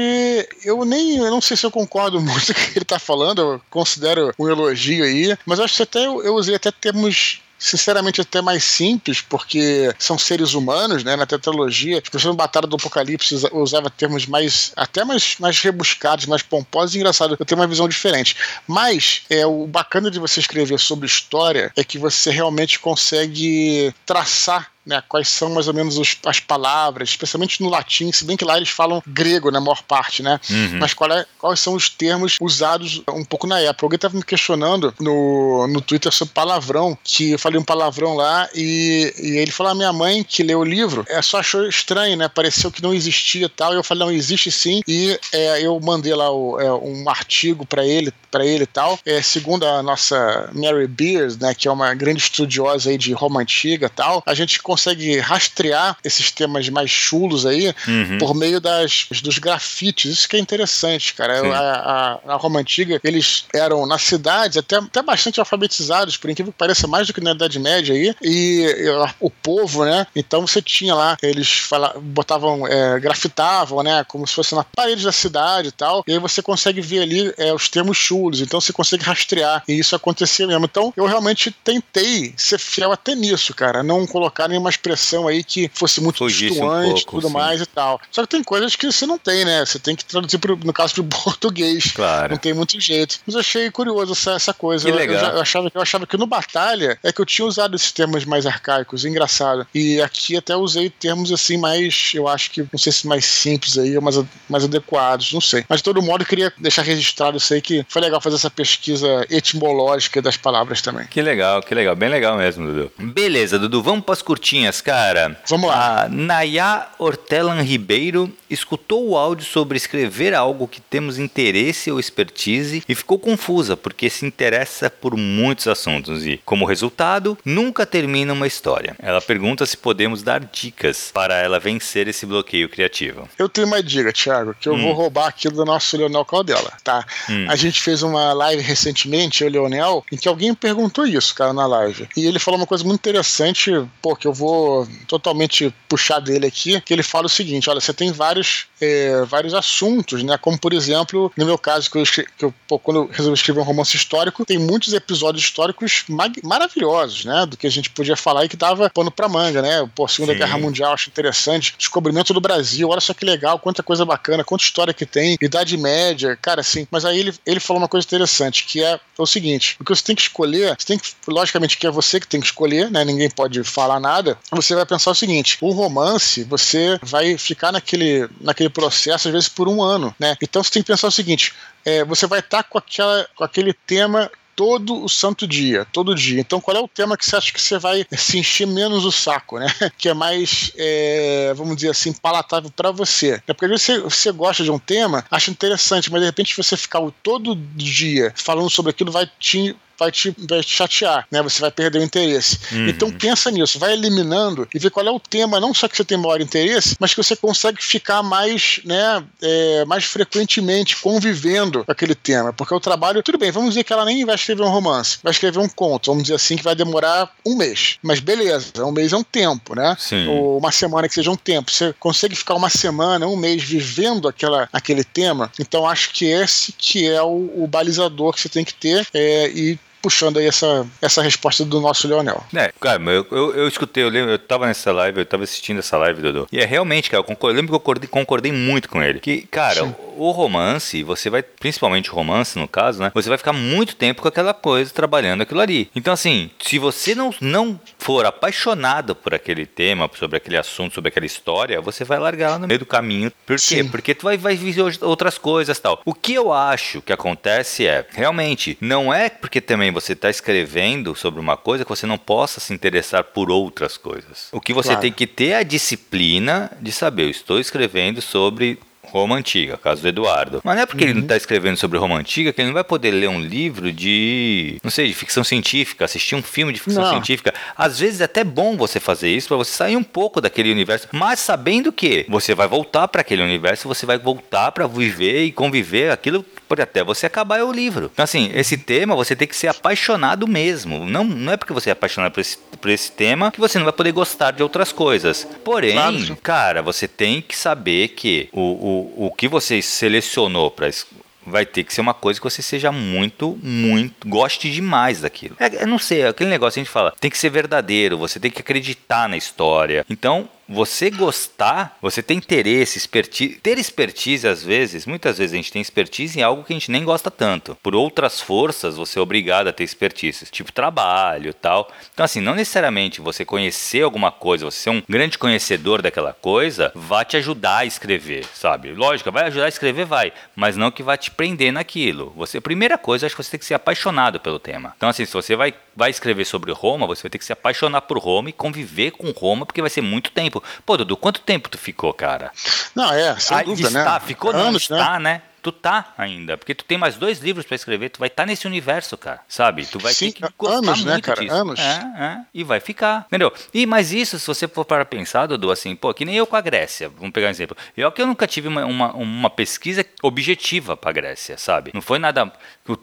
eu nem eu não sei se eu concordo muito com o que ele está falando, eu considero um elogio aí, mas acho que até eu, eu usei até termos sinceramente até mais simples, porque são seres humanos, né? Na tetralogia, as pessoas no Batalha do Apocalipse usava termos mais, até mais, mais rebuscados, mais pomposos e engraçados. Eu tenho uma visão diferente. Mas é o bacana de você escrever sobre história é que você realmente consegue traçar né, quais são mais ou menos os, as palavras, especialmente no latim, se bem que lá eles falam grego na maior parte, né? Uhum. Mas qual é, quais são os termos usados um pouco na época. Alguém estava me questionando no, no Twitter sobre palavrão, que eu falei um palavrão lá e, e ele falou: a ah, minha mãe que leu o livro é, só achou estranho, né? Pareceu que não existia tal. E eu falei: não, existe sim. E é, eu mandei lá o, é, um artigo para ele, para ele e tal. É, segundo a nossa Mary Beers, né, que é uma grande estudiosa aí de Roma antiga tal, a gente consegue rastrear esses temas mais chulos aí uhum. por meio das, dos grafites. Isso que é interessante, cara. A, a, Roma antiga, eles eram na cidade até, até bastante alfabetizados, por incrível que pareça, mais do que na Idade Média aí, e, e o povo, né? Então você tinha lá, eles fala, botavam, é, grafitavam, né? Como se fosse na parede da cidade e tal, e aí você consegue ver ali é, os termos chulos, então você consegue rastrear, e isso acontecia mesmo. Então eu realmente tentei ser fiel até nisso, cara, não colocar nenhuma expressão aí que fosse muito Fugisse um tudo sim. mais e tal. Só que tem coisas que você não tem, né? Você tem que traduzir, pro, no caso, pro português. Claro. Não tem muito jeito. Mas eu achei curioso essa, essa coisa. Que legal. Eu, eu, achava, eu achava que no Batalha é que eu tinha usado esses termos mais arcaicos, engraçado. E aqui até usei termos assim mais, eu acho que, não sei se mais simples aí, mais, mais adequados, não sei. Mas de todo modo, eu queria deixar registrado, eu sei que foi legal fazer essa pesquisa etimológica das palavras também. Que legal, que legal. Bem legal mesmo, Dudu. Beleza, Dudu, vamos para as curtinhas, cara. Vamos lá. A Nayá Hortelan Ribeiro escutou o áudio sobre escrever algo que temos interesse ou expertise e ficou confusa porque se interessa por muitos assuntos e, como resultado, nunca termina uma história. Ela pergunta se podemos dar dicas para ela vencer esse bloqueio criativo. Eu tenho uma dica, Thiago, que eu hum. vou roubar aqui do nosso Leonel Caldela, tá? Hum. A gente fez uma live recentemente, eu e o Leonel, em que alguém perguntou isso, cara, na live. E ele falou uma coisa muito interessante, pô, que eu vou totalmente puxar dele aqui, que ele fala o seguinte, olha, você tem vários, é, vários assuntos, né? Como, por exemplo, no meu caso, que eu, que eu pô, quando eu resolvi escrever um romance histórico, tem muitos episódios históricos maravilhosos, né? Do que a gente podia falar e que dava pano pra manga, né? Pô, Segunda Sim. Guerra Mundial, acho interessante. Descobrimento do Brasil, olha só que legal, quanta coisa bacana, quanta história que tem. Idade Média, cara, assim. Mas aí ele, ele falou uma coisa interessante, que é o seguinte: o que você tem que escolher, você tem que, logicamente, que é você que tem que escolher, né? Ninguém pode falar nada. Você vai pensar o seguinte: o romance, você vai ficar naquele, naquele processo, às vezes, por um ano, né? Então você tem que pensar o seguinte: é, você vai estar tá com, aquela, com aquele tema todo o santo dia, todo dia. Então, qual é o tema que você acha que você vai se encher menos o saco, né? Que é mais, é, vamos dizer assim, palatável para você. É porque às vezes você, você, gosta de um tema, acha interessante, mas de repente você ficar todo dia falando sobre aquilo vai te vai te, vai te chatear, né? Você vai perder o interesse. Uhum. Então pensa nisso, vai eliminando e vê qual é o tema, não só que você tem maior interesse, mas que você consegue ficar mais, né, é, mais frequentemente convivendo com aquele tema. Porque o trabalho, tudo bem, vamos dizer que ela nem vai escrever um romance, vai escrever um conto, vamos dizer assim, que vai demorar um mês. Mas beleza, um mês é um tempo, né? Sim. Ou uma semana que seja um tempo. Você consegue ficar uma semana, um mês vivendo aquela, aquele tema. Então acho que esse que é o, o balizador que você tem que ter é, e puxando aí essa, essa resposta do nosso Leonel. É, cara, eu, eu, eu escutei, eu lembro, eu tava nessa live, eu tava assistindo essa live, Dudu. E é realmente, cara, eu, concordo, eu lembro que eu concordei, concordei muito com ele. Que, cara, Sim. o, romance, você vai, principalmente romance no caso, né? Você vai ficar muito tempo com aquela coisa, trabalhando aquilo ali. Então, assim, se você não, não for apaixonado por aquele tema, sobre aquele assunto, sobre aquela história, você vai largar lá no meio do caminho. Por quê? Sim. Porque tu vai, vai viver outras coisas tal. O que eu acho que acontece é, realmente, não é porque também você está escrevendo sobre uma coisa que você não possa se interessar por outras coisas. O que você claro. tem que ter é a disciplina de saber, eu estou escrevendo sobre Roma Antiga, caso do Eduardo. Mas não é porque uhum. ele não está escrevendo sobre Roma Antiga que ele não vai poder ler um livro de, não sei, de ficção científica, assistir um filme de ficção não. científica. Às vezes é até bom você fazer isso para você sair um pouco daquele universo, mas sabendo que você vai voltar para aquele universo, você vai voltar para viver e conviver aquilo pode até você acabar o livro. Então, assim, esse tema você tem que ser apaixonado mesmo. Não, não é porque você é apaixonado por esse, por esse tema que você não vai poder gostar de outras coisas. Porém, claro. cara, você tem que saber que o, o, o que você selecionou para vai ter que ser uma coisa que você seja muito, muito, goste demais daquilo. É, eu não sei, aquele negócio que a gente fala, tem que ser verdadeiro, você tem que acreditar na história. Então, você gostar, você ter interesse, expertise, ter expertise às vezes, muitas vezes a gente tem expertise em algo que a gente nem gosta tanto. Por outras forças, você é obrigado a ter expertise, tipo trabalho, tal. Então assim, não necessariamente você conhecer alguma coisa, você ser um grande conhecedor daquela coisa, vai te ajudar a escrever, sabe? Lógico, vai ajudar a escrever, vai, mas não que vai te prender naquilo. Você, primeira coisa, acho que você tem que ser apaixonado pelo tema. Então assim, se você vai vai escrever sobre Roma, você vai ter que se apaixonar por Roma e conviver com Roma, porque vai ser muito tempo. Pô, Dudu, quanto tempo tu ficou, cara? Não, é, sem ah, dúvida, está, né? Ficou Anos, não, está, né? né? Tu tá ainda. Porque tu tem mais dois livros para escrever, tu vai estar tá nesse universo, cara. Sabe? Tu vai Sim, ter que gostar anos, né, cara? Disso. Anos. É, é. E vai ficar. Entendeu? E mas isso, se você for para pensar, Dudu, assim, pô, que nem eu com a Grécia. Vamos pegar um exemplo. Eu que eu nunca tive uma, uma, uma pesquisa objetiva para a Grécia, sabe? Não foi nada.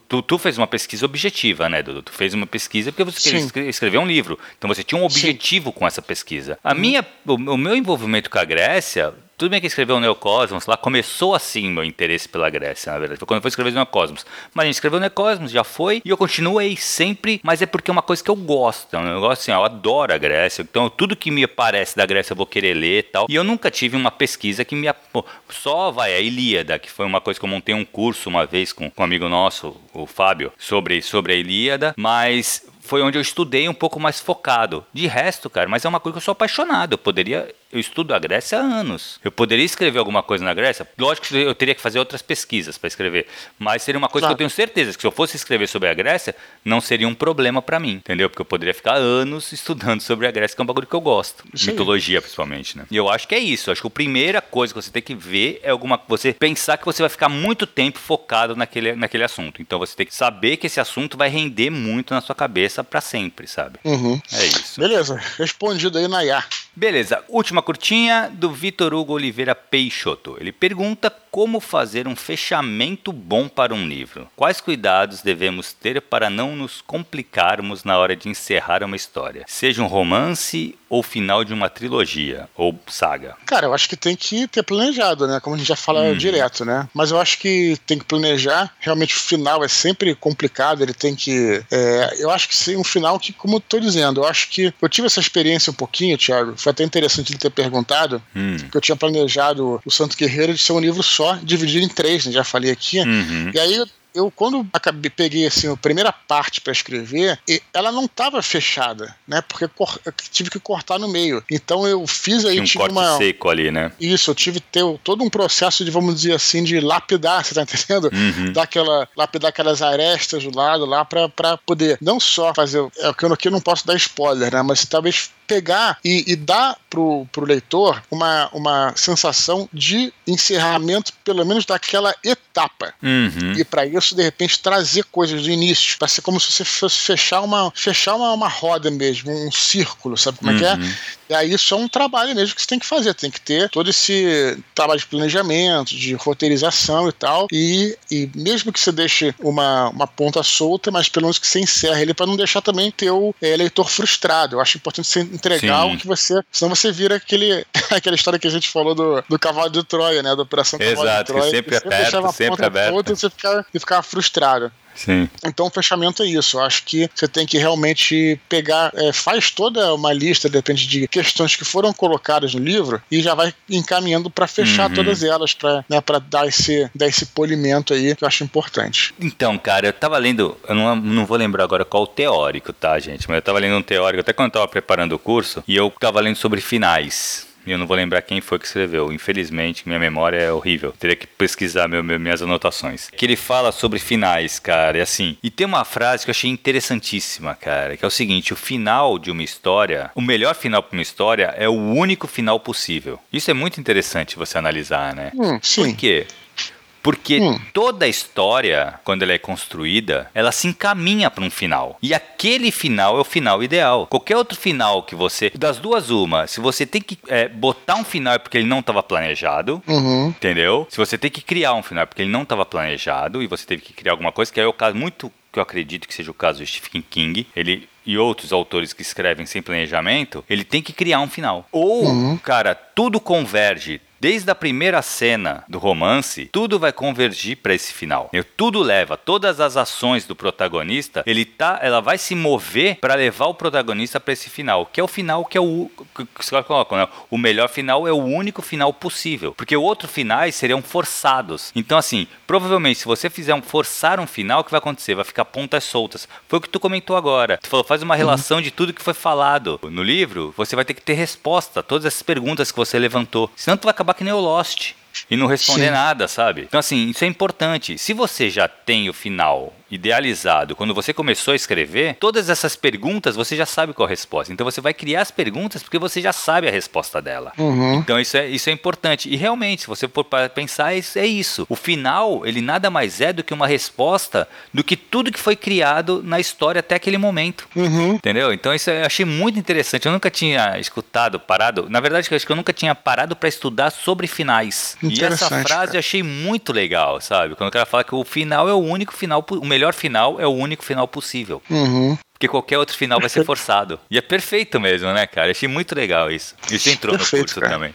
Tu, tu fez uma pesquisa objetiva, né, Dudu? Tu fez uma pesquisa porque você Sim. queria escrever um livro. Então você tinha um objetivo Sim. com essa pesquisa. A hum. minha, o, o meu envolvimento com a Grécia tudo bem que escreveu o Neocosmos, lá começou assim meu interesse pela Grécia, na verdade. Foi quando eu fui escrever o Neocosmos. Mas a gente escreveu o Neocosmos, já foi, e eu continuei sempre, mas é porque é uma coisa que eu gosto. É um negócio assim, eu adoro a Grécia, então tudo que me aparece da Grécia eu vou querer ler e tal. E eu nunca tive uma pesquisa que me. Pô, só vai a Ilíada, que foi uma coisa que eu montei um curso uma vez com, com um amigo nosso, o Fábio, sobre, sobre a Ilíada, mas foi onde eu estudei um pouco mais focado. De resto, cara, mas é uma coisa que eu sou apaixonado. Eu poderia. Eu estudo a Grécia há anos. Eu poderia escrever alguma coisa na Grécia. Lógico que eu teria que fazer outras pesquisas para escrever. Mas seria uma coisa claro. que eu tenho certeza que se eu fosse escrever sobre a Grécia, não seria um problema para mim. Entendeu? Porque eu poderia ficar anos estudando sobre a Grécia, que é um bagulho que eu gosto. Sim. Mitologia, principalmente, né? E eu acho que é isso. Eu acho que a primeira coisa que você tem que ver é alguma. Você pensar que você vai ficar muito tempo focado naquele, naquele assunto. Então você tem que saber que esse assunto vai render muito na sua cabeça para sempre, sabe? Uhum. É isso. Beleza, respondido aí, Nayar. Beleza, última curtinha do Vitor Hugo Oliveira Peixoto. Ele pergunta como fazer um fechamento bom para um livro. Quais cuidados devemos ter para não nos complicarmos na hora de encerrar uma história? Seja um romance ou final de uma trilogia ou saga. Cara, eu acho que tem que ter planejado, né? Como a gente já fala hum. direto, né? Mas eu acho que tem que planejar. Realmente o final é sempre complicado. Ele tem que. É, eu acho que sim, um final que, como eu tô dizendo, eu acho que eu tive essa experiência um pouquinho, Thiago. Foi até interessante ele ter perguntado, hum. que eu tinha planejado o Santo Guerreiro de ser um livro só, dividido em três, né? Já falei aqui. Uhum. E aí eu quando acabei, peguei assim a primeira parte para escrever, ela não estava fechada, né? Porque tive que cortar no meio. Então eu fiz aí um tive corte uma seco ali, né? Isso, eu tive ter todo um processo de vamos dizer assim de lapidar, você tá entendendo? Uhum. Daquela lapidar aquelas arestas do lado lá para poder não só fazer, é o que eu não posso dar spoiler, né? Mas talvez pegar e, e dar pro, pro leitor uma, uma sensação de encerramento, pelo menos daquela etapa. Uhum. E para isso, de repente, trazer coisas do início, para ser como se você fosse fechar uma, fechar uma, uma roda mesmo, um círculo, sabe como uhum. é que é? Uhum. E aí isso é um trabalho mesmo que você tem que fazer, tem que ter todo esse trabalho de planejamento, de roteirização e tal. E, e mesmo que você deixe uma, uma ponta solta, mas pelo menos que você encerre ele para não deixar também ter o é, leitor frustrado. Eu acho importante você entregar Sim. o que você. Senão você vira aquele, aquela história que a gente falou do, do cavalo de Troia, né? Da Operação Exato, Cavalo de Troia. Que sempre aperta, sempre aberto. e você ficava, você ficava frustrado. Sim. Então o fechamento é isso. Eu acho que você tem que realmente pegar, é, faz toda uma lista, depende de questões que foram colocadas no livro e já vai encaminhando para fechar uhum. todas elas, para né, dar, esse, dar esse polimento aí que eu acho importante. Então, cara, eu tava lendo, eu não, não vou lembrar agora qual o teórico, tá, gente? Mas eu tava lendo um teórico até quando eu tava preparando o curso e eu tava lendo sobre finais. E eu não vou lembrar quem foi que escreveu. Infelizmente, minha memória é horrível. Teria que pesquisar meu, meu, minhas anotações. Que ele fala sobre finais, cara. E assim. E tem uma frase que eu achei interessantíssima, cara. Que é o seguinte: o final de uma história, o melhor final para uma história é o único final possível. Isso é muito interessante você analisar, né? Hum, sim. Por quê? Porque hum. toda a história, quando ela é construída, ela se encaminha para um final. E aquele final é o final ideal. Qualquer outro final que você. Das duas, uma. Se você tem que é, botar um final é porque ele não estava planejado. Uhum. Entendeu? Se você tem que criar um final é porque ele não estava planejado e você teve que criar alguma coisa, que é o caso muito que eu acredito que seja o caso do Stephen King, ele e outros autores que escrevem sem planejamento, ele tem que criar um final. Ou, uhum. cara, tudo converge desde a primeira cena do romance, tudo vai convergir para esse final. Tudo leva, todas as ações do protagonista, ele tá, ela vai se mover para levar o protagonista para esse final, que é o final que é o que você coloca, né? O melhor final é o único final possível, porque outros finais seriam forçados. Então assim, provavelmente se você fizer um forçar um final, o que vai acontecer? Vai ficar pontas soltas. Foi o que tu comentou agora. Tu falou, faz uma relação uhum. de tudo que foi falado no livro. Você vai ter que ter resposta a todas essas perguntas que você levantou. Senão tu vai acabar que nem o Lost e não responder Sim. nada, sabe? Então, assim, isso é importante. Se você já tem o final idealizado, quando você começou a escrever, todas essas perguntas você já sabe qual a resposta. Então você vai criar as perguntas porque você já sabe a resposta dela. Uhum. Então isso é, isso é importante. E realmente, se você for pensar, é isso. O final, ele nada mais é do que uma resposta do que tudo que foi criado na história até aquele momento. Uhum. Entendeu? Então isso eu achei muito interessante. Eu nunca tinha escutado, parado. Na verdade, eu acho que eu nunca tinha parado para estudar sobre finais. E essa frase cara. eu achei muito legal, sabe? Quando o cara fala que o final é o único final, o melhor final é o único final possível. Uhum. Porque qualquer outro final vai ser forçado. E é perfeito mesmo, né, cara? Eu achei muito legal isso. Isso entrou perfeito, no curso cara. também.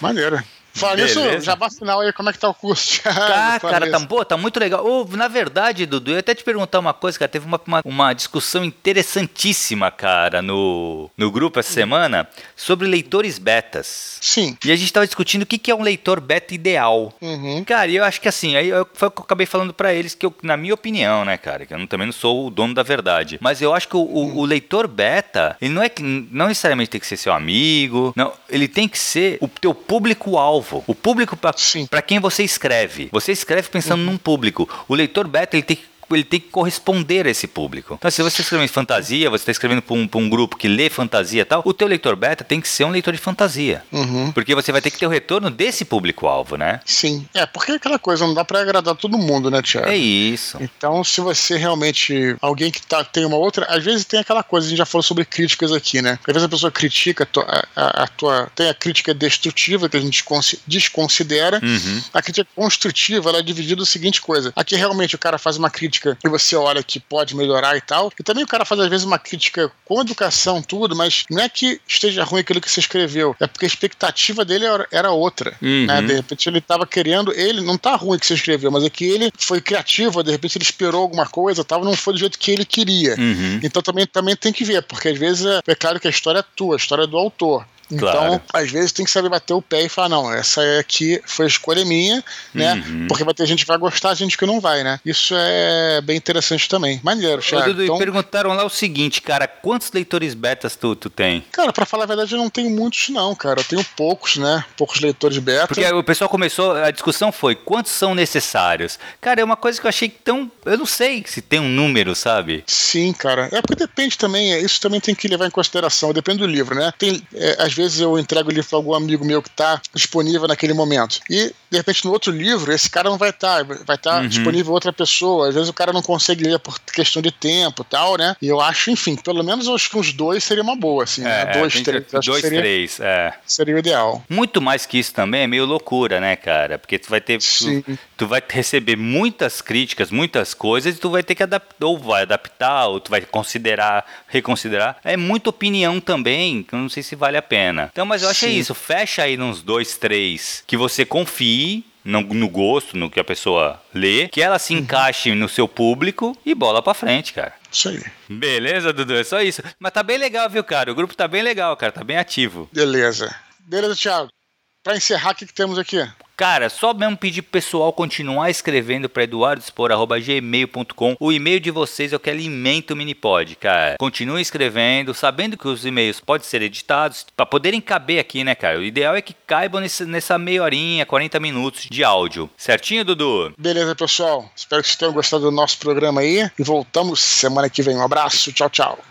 Maneira. Fala isso, já final aí, como é que tá o curso? Tá, cara, tá, pô, tá muito legal. Oh, na verdade, Dudu, eu ia até te perguntar uma coisa, cara. Teve uma, uma, uma, discussão interessantíssima, cara, no, no grupo essa semana sobre leitores betas. Sim. E a gente tava discutindo o que, que é um leitor beta ideal. Uhum. Cara, e eu acho que assim, aí eu, foi o que eu acabei falando para eles, que eu, na minha opinião, né, cara, que eu não, também não sou o dono da verdade. Mas eu acho que o, o, o leitor beta, ele não é não necessariamente tem que ser seu amigo, não, ele tem que ser o teu público-alvo alvo. O público para quem você escreve. Você escreve pensando uhum. num público. O leitor beta ele tem que ele tem que corresponder a esse público. Então, se você escreve em fantasia, você está escrevendo para um, um, grupo que lê fantasia e tal, o teu leitor beta tem que ser um leitor de fantasia. Uhum. Porque você vai ter que ter o retorno desse público-alvo, né? Sim. É, porque é aquela coisa, não dá para agradar todo mundo, né, Tiago? É isso. Então, se você realmente. Alguém que tá, tem uma outra. Às vezes tem aquela coisa, a gente já falou sobre críticas aqui, né? Às vezes a pessoa critica a tua. A, a tua tem a crítica destrutiva, que a gente desconsidera. Uhum. A crítica construtiva, ela é dividida da seguinte coisa. Aqui realmente o cara faz uma crítica crítica e você olha que pode melhorar e tal. E também o cara faz às vezes uma crítica com educação, tudo, mas não é que esteja ruim aquilo que você escreveu, é porque a expectativa dele era outra. Uhum. Né? De repente ele estava querendo, ele não tá ruim que você escreveu, mas é que ele foi criativo, de repente ele esperou alguma coisa, tal, não foi do jeito que ele queria. Uhum. Então também, também tem que ver, porque às vezes é, é claro que a história é tua, a história é do autor. Então, claro. às vezes tem que saber bater o pé e falar, não, essa aqui foi a escolha minha, né? Uhum. Porque vai ter gente que vai gostar, gente que não vai, né? Isso é bem interessante também. Maneiro, Thiago. Dudu, então... perguntaram lá o seguinte, cara, quantos leitores betas tu, tu tem? Cara, pra falar a verdade, eu não tenho muitos, não, cara. Eu tenho poucos, né? Poucos leitores beta. Porque o pessoal começou, a discussão foi, quantos são necessários? Cara, é uma coisa que eu achei tão... Eu não sei se tem um número, sabe? Sim, cara. É porque depende também, é, isso também tem que levar em consideração, depende do livro, né? Tem, é, às vezes eu entrego o livro para algum amigo meu que está disponível naquele momento. E, de repente, no outro livro, esse cara não vai estar, tá, vai estar tá uhum. disponível outra pessoa. Às vezes o cara não consegue ler por questão de tempo tal, né? E eu acho, enfim, pelo menos acho que uns dois seria uma boa, assim, é, né? Dois, três. Dois, seria, três, é. Seria o ideal. Muito mais que isso também é meio loucura, né, cara? Porque tu vai ter. Tu, tu, vai receber muitas críticas, muitas coisas, e tu vai ter que adaptar, ou vai adaptar, ou tu vai considerar, reconsiderar. É muita opinião também, que eu não sei se vale a pena. Então, mas eu acho é isso. Fecha aí nos dois, três que você confie no, no, gosto, no que a pessoa lê, que ela se uhum. encaixe no seu público e bola pra frente, cara. Isso aí. Beleza, Dudu? É só isso. Mas tá bem legal, viu, cara? O grupo tá bem legal, cara. Tá bem ativo. Beleza. Beleza, Thiago. Pra encerrar, o que, que temos aqui? Cara, só mesmo pedir pro pessoal continuar escrevendo para eduardospor.gmail.com. O e-mail de vocês é o que alimenta o Minipod, cara. Continue escrevendo, sabendo que os e-mails podem ser editados para poderem caber aqui, né, cara? O ideal é que caibam nesse, nessa meia horinha, 40 minutos de áudio. Certinho, Dudu? Beleza, pessoal. Espero que vocês tenham gostado do nosso programa aí. E voltamos semana que vem. Um abraço. Tchau, tchau.